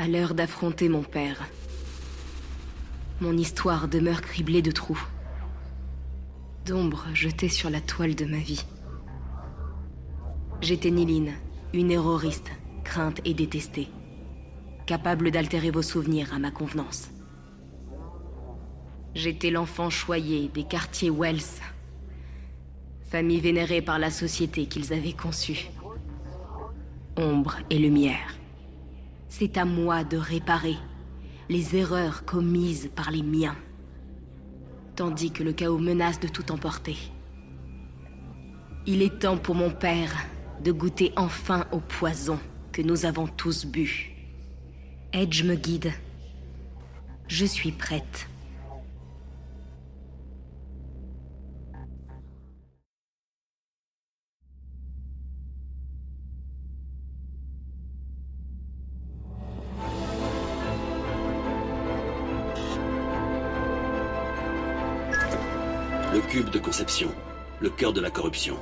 À l'heure d'affronter mon père, mon histoire demeure criblée de trous. D'ombres jetées sur la toile de ma vie. J'étais Niline, une erroriste, crainte et détestée. Capable d'altérer vos souvenirs à ma convenance. J'étais l'enfant choyé des quartiers Wells. Famille vénérée par la société qu'ils avaient conçue. Ombre et lumière. C'est à moi de réparer les erreurs commises par les miens. Tandis que le chaos menace de tout emporter. Il est temps pour mon père de goûter enfin au poison que nous avons tous bu. Edge me guide. Je suis prête. De conception, le cœur de la corruption.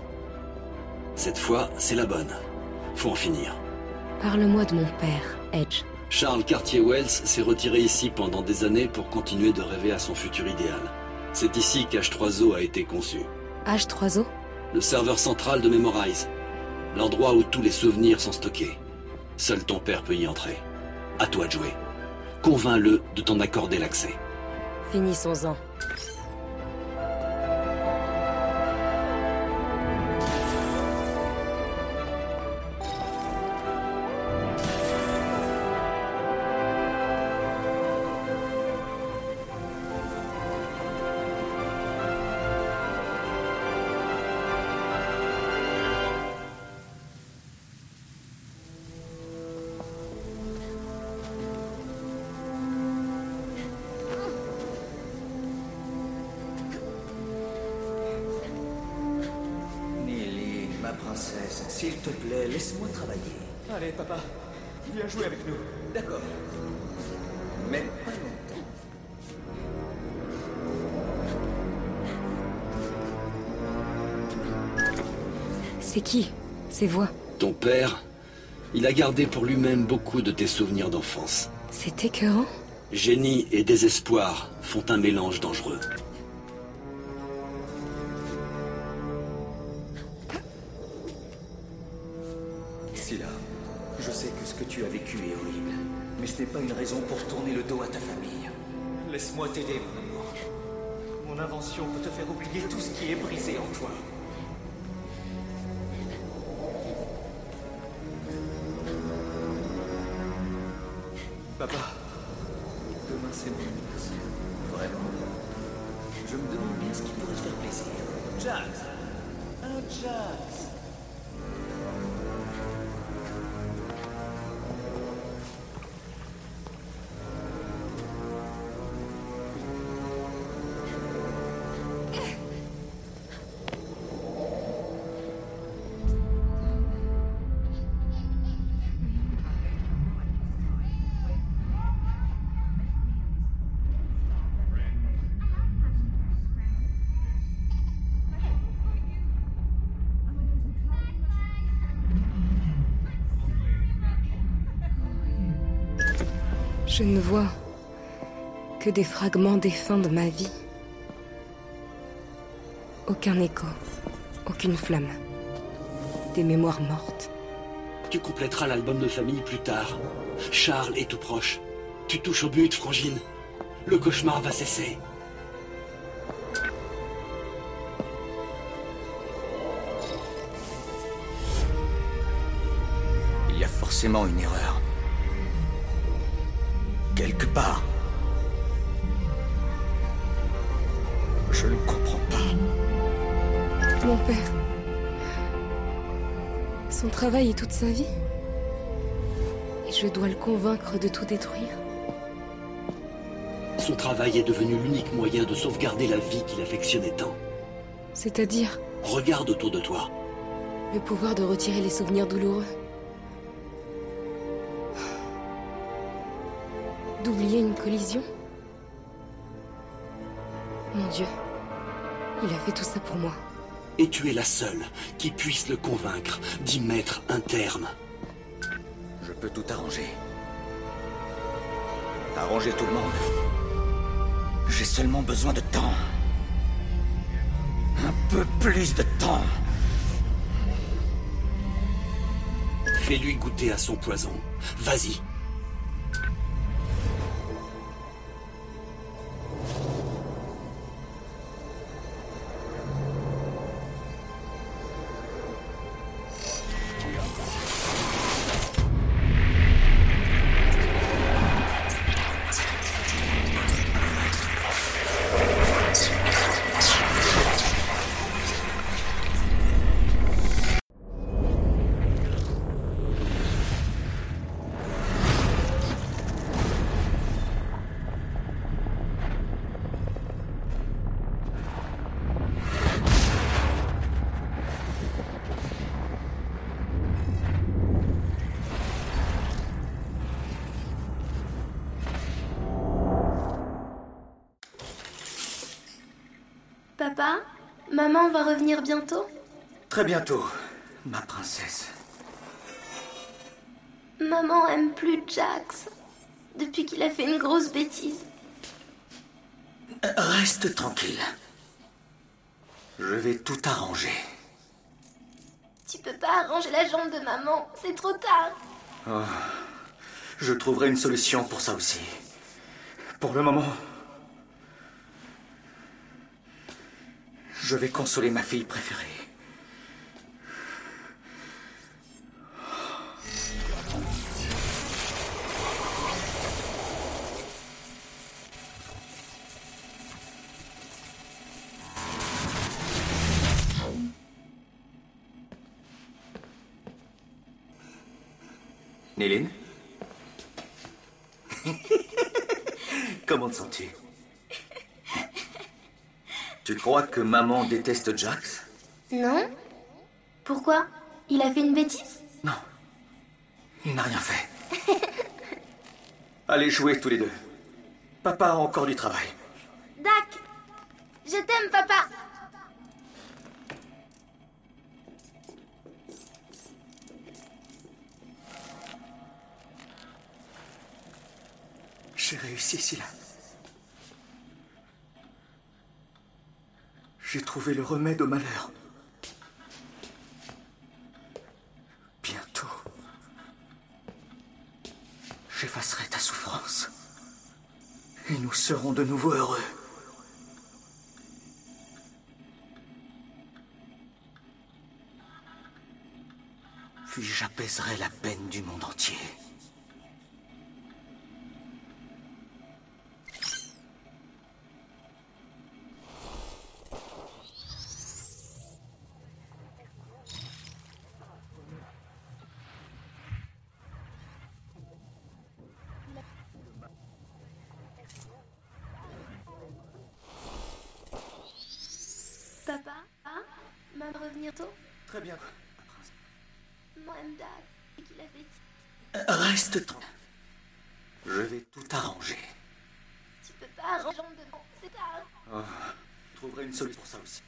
Cette fois, c'est la bonne. Faut en finir. Parle-moi de mon père, Edge. Charles Cartier-Wells s'est retiré ici pendant des années pour continuer de rêver à son futur idéal. C'est ici qu'H3O a été conçu. H3O Le serveur central de Memorize. L'endroit où tous les souvenirs sont stockés. Seul ton père peut y entrer. À toi de jouer. Convainc-le de t'en accorder l'accès. Finissons-en. S'il te plaît, laisse-moi travailler. Allez, papa, viens jouer avec nous. D'accord. Mais pas longtemps. C'est qui Ces voix? Ton père, il a gardé pour lui-même beaucoup de tes souvenirs d'enfance. C'est écœurant Génie et désespoir font un mélange dangereux. Tout ce qui est brisé en toi. Papa, Demain, c'est mon anniversaire. Vraiment. Je me demande bien ce qui pourrait te faire plaisir. Jax Un Jax Je ne vois que des fragments défunts de ma vie. Aucun écho, aucune flamme. Des mémoires mortes. Tu compléteras l'album de famille plus tard. Charles est tout proche. Tu touches au but, Frangine. Le cauchemar va cesser. Il y a forcément une erreur. Quelque part. Je ne comprends pas. Mon père. Son travail est toute sa vie. Et je dois le convaincre de tout détruire. Son travail est devenu l'unique moyen de sauvegarder la vie qu'il affectionnait tant. C'est-à-dire Regarde autour de toi. le pouvoir de retirer les souvenirs douloureux. Mon Dieu. Il a fait tout ça pour moi. Et tu es la seule qui puisse le convaincre d'y mettre un terme. Je peux tout arranger. Arranger tout le monde. J'ai seulement besoin de temps. Un peu plus de temps. Fais-lui goûter à son poison. Vas-y. Revenir bientôt? Très bientôt, ma princesse. Maman aime plus Jax depuis qu'il a fait une grosse bêtise. Reste tranquille. Je vais tout arranger. Tu peux pas arranger la jambe de maman, c'est trop tard. Je trouverai une solution pour ça aussi. Pour le moment, je vais consoler ma fille préférée. Crois que maman déteste Jax Non Pourquoi? Il a fait une bêtise? Non. Il n'a rien fait. Allez jouer tous les deux. Papa a encore du travail. Le remède au malheur. Bientôt, j'effacerai ta souffrance. Et nous serons de nouveau heureux. Puis j'apaiserai la peine du monde entier. Très bien. Maman aime Dac et qu'il a fait... Reste tranquille. Je vais tout arranger. Tu peux pas arranger la jambe de maman, c'est tard. Je trouverai une solution pour ça aussi.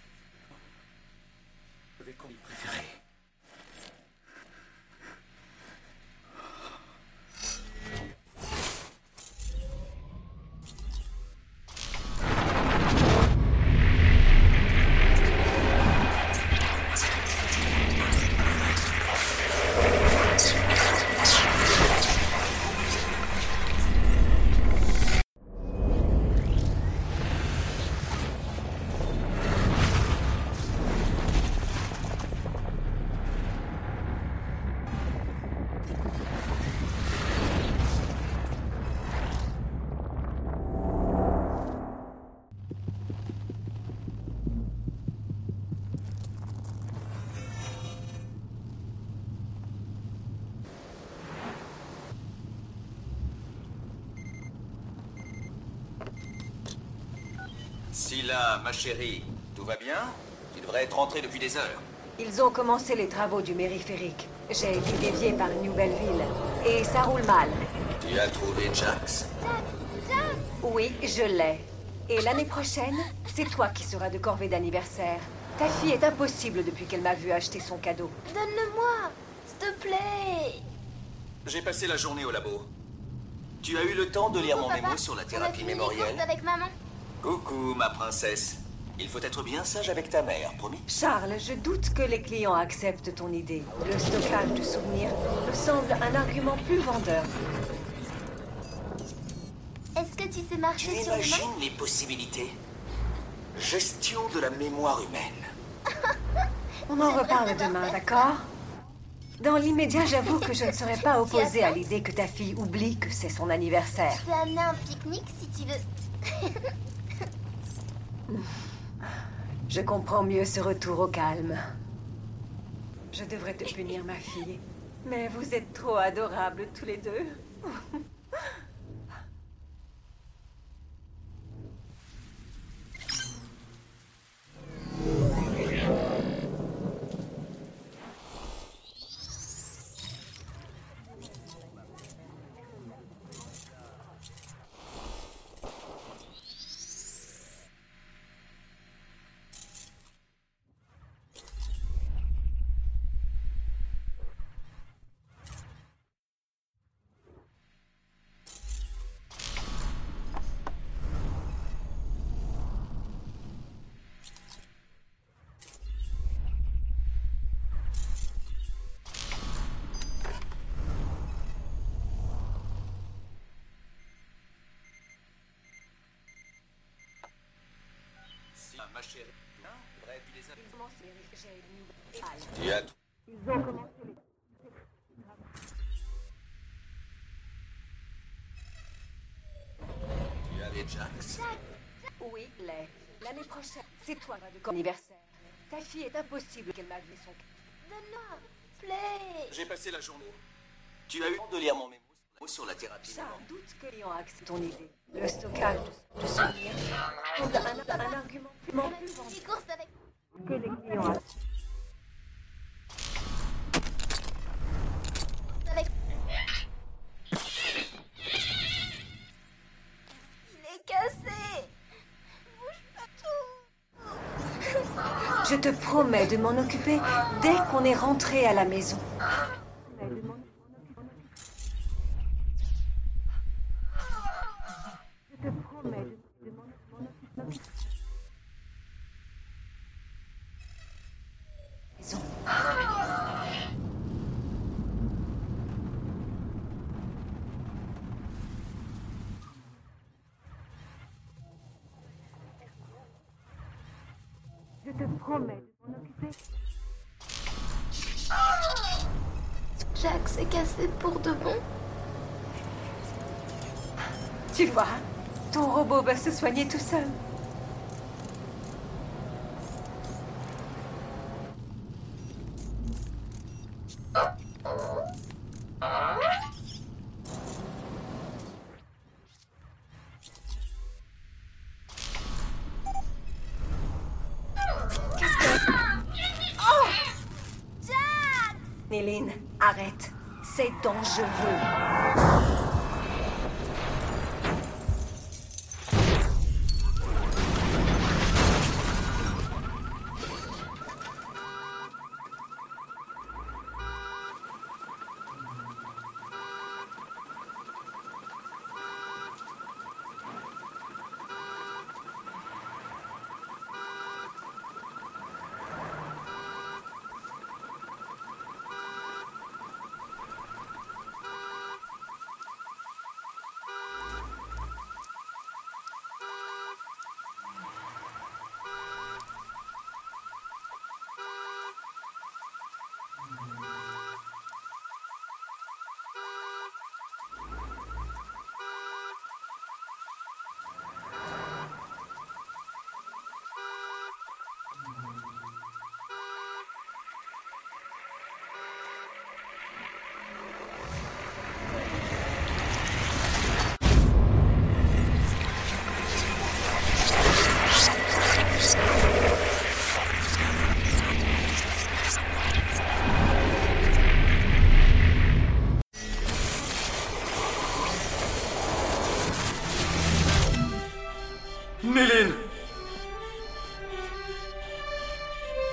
Je vais qu'on préféré? Ma chérie, tout va bien? Tu devrais être rentrée depuis des heures. Ils ont commencé les travaux du mériphérique. J'ai été dévié par une nouvelle ville. Et ça roule mal. Tu as trouvé Jax? Oui, je l'ai. Et l'année prochaine, c'est toi qui seras de corvée d'anniversaire. Ta fille est impossible depuis qu'elle m'a vu acheter son cadeau. Donne-le-moi S'il te plaît J'ai passé la journée au labo. Tu as eu le temps de lire mon Papa, mémo sur la thérapie mémorielle courses avec maman. Coucou, ma princesse. Il faut être bien sage avec ta mère, promis Charles, je doute que les clients acceptent ton idée. Le stockage de souvenirs me semble un argument plus vendeur. Est-ce que tu sais Tu marcher sur les mains les possibilités? Gestion de la mémoire humaine. On en reparle demain, d'accord? Dans l'immédiat, j'avoue que je ne serais pas opposée à l'idée que ta fille oublie que c'est son anniversaire. Je peux amener un pique-nique si tu veux. Je comprends mieux ce retour au calme. Je devrais te punir, ma fille. Mais vous êtes trop adorables tous les deux. Ma chérie. Hein Vrai, puis les amis. Tu as tout. Tu as les Jax Oui, Lay. L'année prochaine, c'est toi de anniversaire. Ta fille est impossible qu'elle m'avoue son... Donne-moi, play. J'ai passé la journée. Tu as eu le temps de lire mon sur la thérapie mémorielle. doute que clients acceptent ton idée. Le stockage de, souvenirs semble un, un argument plus avec... que les clients acceptent. avec... Il est cassé. Bouge pas tout. Je te promets de m'en occuper dès qu'on est rentré à la maison. Je te promets de m'en occuper. Maison. Je te promets de m'en occuper. Jacques s'est cassé pour de bon. Tu vois, ton robot va se soigner tout seul. Néline, arrête. C'est dangereux.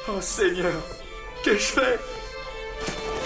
Oh Seigneur, qu'ai-je fait? Néline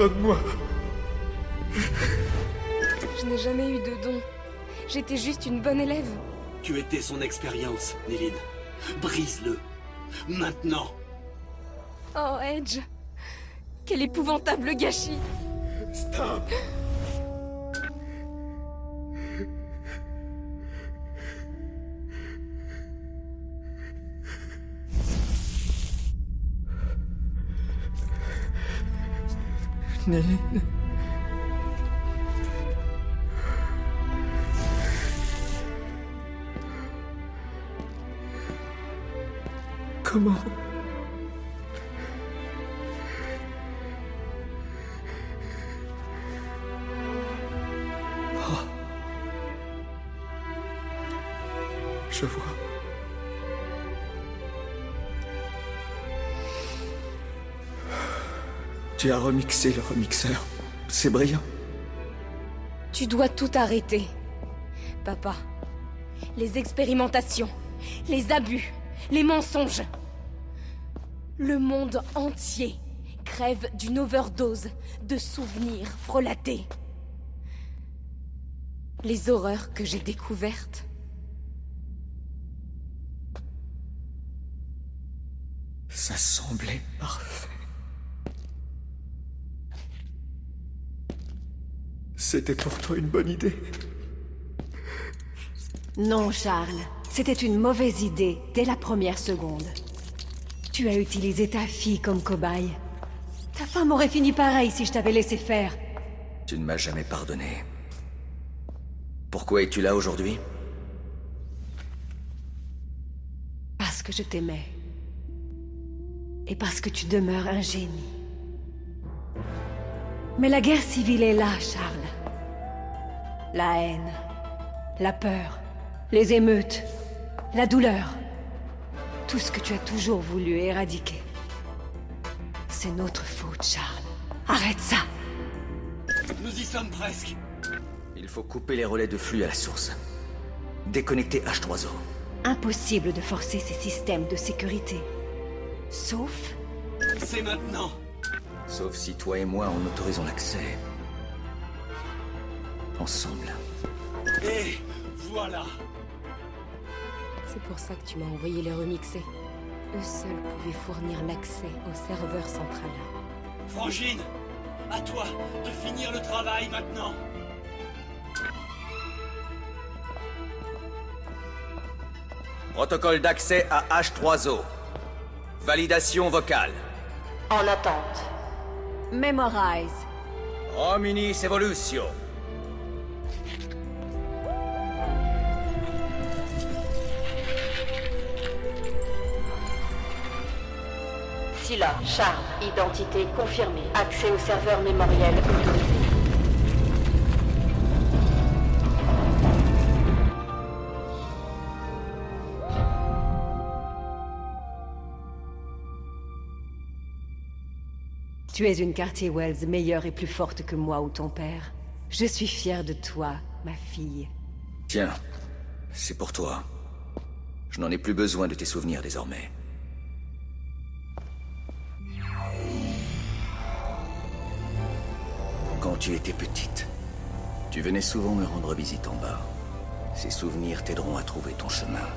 Pardonne-moi. Je n'ai jamais eu de don. J'étais juste une bonne élève. Tu étais son expérience, Néline. Brise-le. Maintenant. Oh, Edge. Quel épouvantable gâchis. Stop. Néline. Comment Oh. Tu as remixé le remixeur. C'est brillant. Tu dois tout arrêter. Papa. Les expérimentations. Les abus. Les mensonges. Le monde entier crève d'une overdose de souvenirs frelatés. Les horreurs que j'ai découvertes. C'était pour toi une bonne idée. Non, Charles. C'était une mauvaise idée dès la première seconde. Tu as utilisé ta fille comme cobaye. Ta femme aurait fini pareil si je t'avais laissé faire. Tu ne m'as jamais pardonné. Pourquoi es-tu là aujourd'hui? Parce que je t'aimais. Et parce que tu demeures un génie. Mais la guerre civile est là, Charles. La haine, la peur, les émeutes, la douleur. Tout ce que tu as toujours voulu éradiquer. C'est notre faute, Charles. Arrête ça Nous y sommes presque. Il faut couper les relais de flux à la source. Déconnecter H3O. Impossible de forcer ces systèmes de sécurité. Sauf... C'est maintenant. Sauf si toi et moi en autorisons l'accès. Ensemble. Et voilà. C'est pour ça que tu m'as envoyé les remixer. Eux seuls pouvaient fournir l'accès au serveur central. Frangine, à toi de finir le travail maintenant. Protocole d'accès à H3O. Validation vocale. En attente. Memorize. Rominis Evolutio. Scylla, Charles, identité confirmée. Accès au serveur mémoriel autorisé. Tu es une quartier Wells meilleure et plus forte que moi ou ton père. Je suis fière de toi, ma fille. Tiens, c'est pour toi. Je n'en ai plus besoin de tes souvenirs désormais. Tu étais petite, tu venais souvent me rendre visite en bas. Ces souvenirs t'aideront à trouver ton chemin.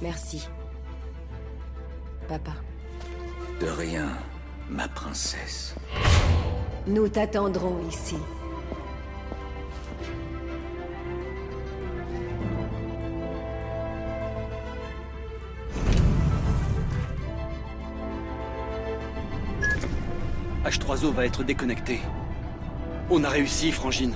Merci. Papa. De rien, ma princesse. Nous t'attendrons ici. H3O va être déconnecté. On a réussi, Frangine.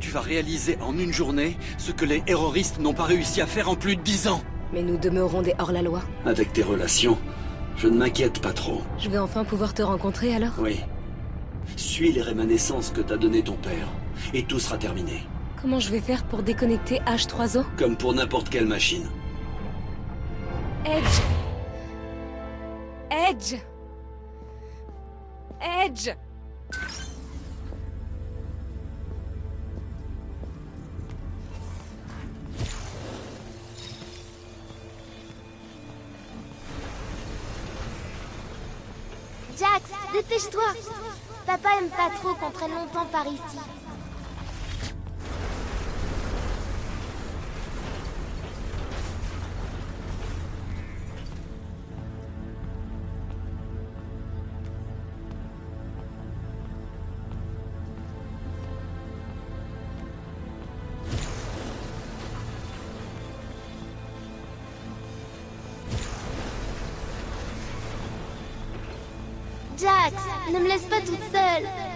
Tu vas réaliser en une journée ce que les terroristes n'ont pas réussi à faire en plus de dix ans. Mais nous demeurons des hors-la-loi. Avec tes relations, je ne m'inquiète pas trop. Je vais enfin pouvoir te rencontrer alors? Oui. Suis les rémanescences que t'a donné ton père, et tout sera terminé. Comment je vais faire pour déconnecter H3O Comme pour n'importe quelle machine. Edge Edge Edge dépêche-toi Papa aime pas trop qu'on traîne longtemps par ici. Jax, ne me laisse pas toute seule.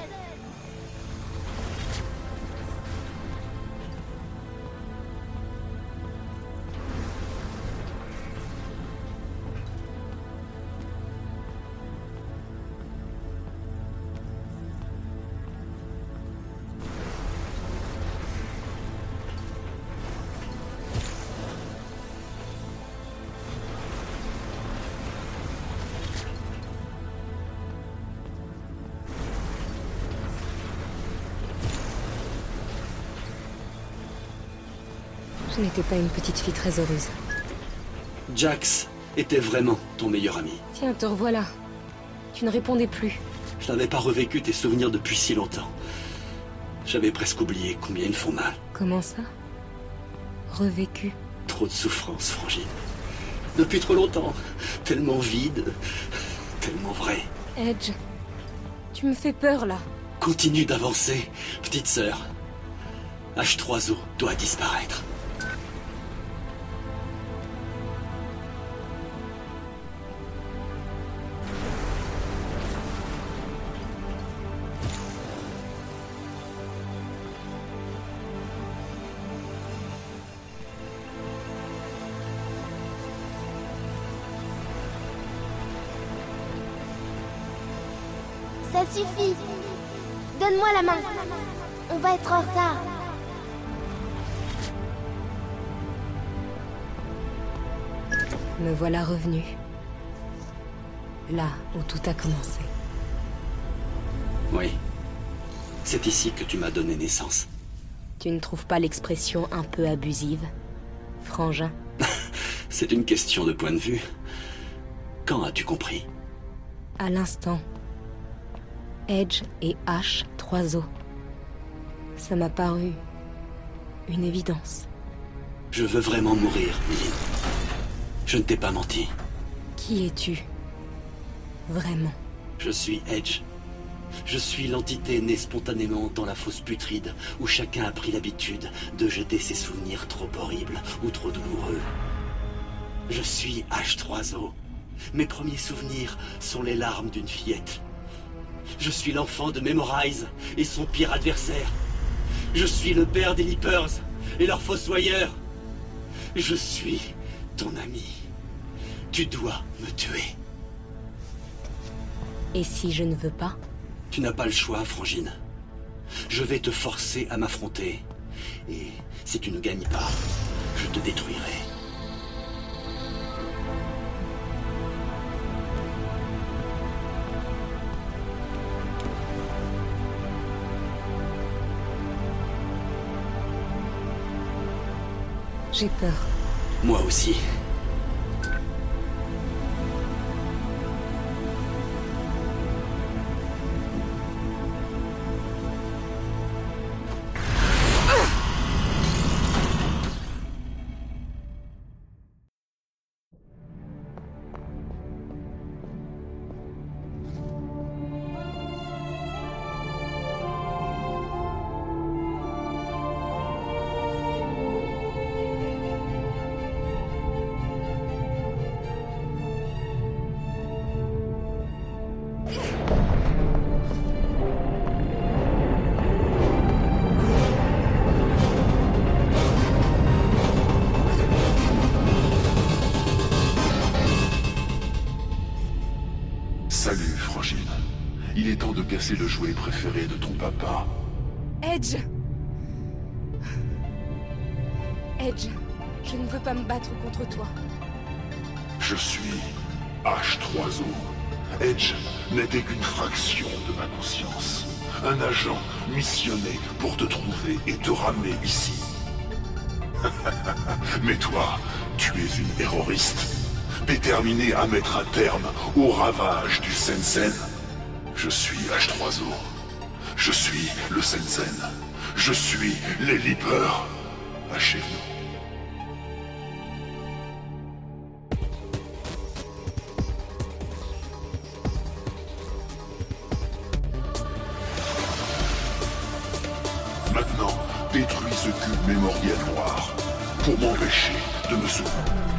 Je n'étais pas une petite fille très heureuse. Jax était vraiment ton meilleur ami. Tiens, te revoilà. Tu ne répondais plus. Je n'avais pas revécu tes souvenirs depuis si longtemps. J'avais presque oublié combien ils font mal. Comment ça? Revécu? Trop de souffrance, Frangine. Depuis trop longtemps. Tellement vide. Tellement vrai. Edge, tu me fais peur là. Continue d'avancer, petite sœur. H3O doit disparaître. Ça suffit. Donne-moi la main. On va être en retard. Me voilà revenu. Là où tout a commencé. Oui. C'est ici que tu m'as donné naissance. Tu ne trouves pas l'expression un peu abusive Frangin? C'est une question de point de vue. Quand as-tu compris? À l'instant. Edge et H, trois os. Ça m'a paru une évidence. Je veux vraiment mourir, Lynn. Je ne t'ai pas menti. Qui es-tu? Vraiment Je suis Edge. Je suis l'entité née spontanément dans la fosse putride, où chacun a pris l'habitude de jeter ses souvenirs trop horribles ou trop douloureux. Je suis H3O. Mes premiers souvenirs sont les larmes d'une fillette. Je suis l'enfant de Memorize et son pire adversaire. Je suis le père des Leapers et leur fossoyeur. Je suis ton ami. Tu dois me tuer. Et si je ne veux pas? Tu n'as pas le choix, Frangine. Je vais te forcer à m'affronter. Et si tu ne gagnes pas, je te détruirai. J'ai peur. Moi aussi. n'était qu'une fraction de ma conscience. Un agent missionné pour te trouver et te ramener ici. Mais toi, tu es une terroriste, déterminée à mettre un terme au ravage du Sensen. Je suis H3O. Je suis le Sensen. Je suis les Leapers. Achève-nous. Détruis ce cube mémoriel noir pour m'empêcher de me sauver.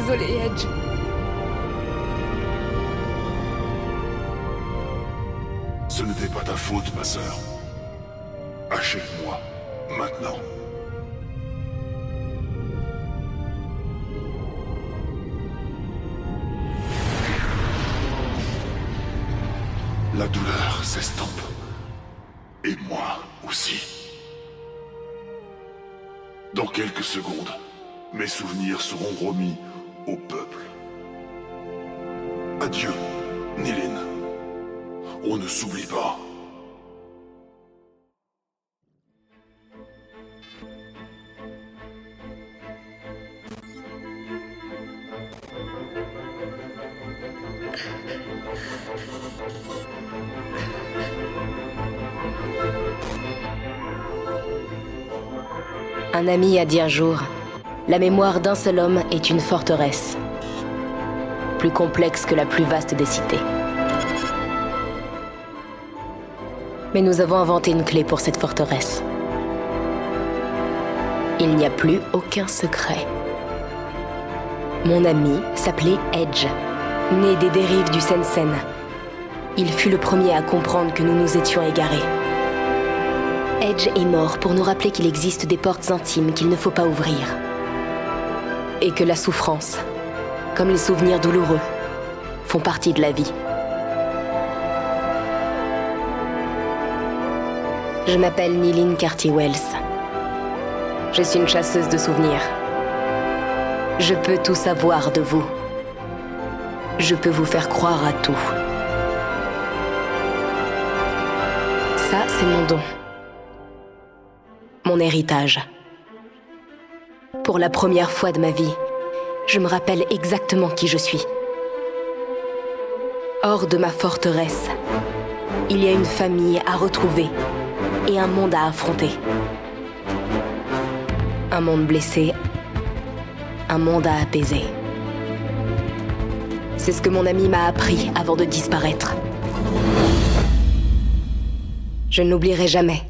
Désolée, Edge. Ce n'était pas ta faute, ma sœur. Ami a dit un jour, la mémoire d'un seul homme est une forteresse, plus complexe que la plus vaste des cités. Mais nous avons inventé une clé pour cette forteresse. Il n'y a plus aucun secret. Mon ami s'appelait Edge, né des dérives du Sensen. Il fut le premier à comprendre que nous nous étions égarés. Edge est mort pour nous rappeler qu'il existe des portes intimes qu'il ne faut pas ouvrir. Et que la souffrance, comme les souvenirs douloureux, font partie de la vie. Je m'appelle Nilin Carty-Wells. Je suis une chasseuse de souvenirs. Je peux tout savoir de vous. Je peux vous faire croire à tout. Ça, c'est mon don héritage. Pour la première fois de ma vie, je me rappelle exactement qui je suis. Hors de ma forteresse, il y a une famille à retrouver et un monde à affronter. Un monde blessé, un monde à apaiser. C'est ce que mon ami m'a appris avant de disparaître. Je n'oublierai jamais.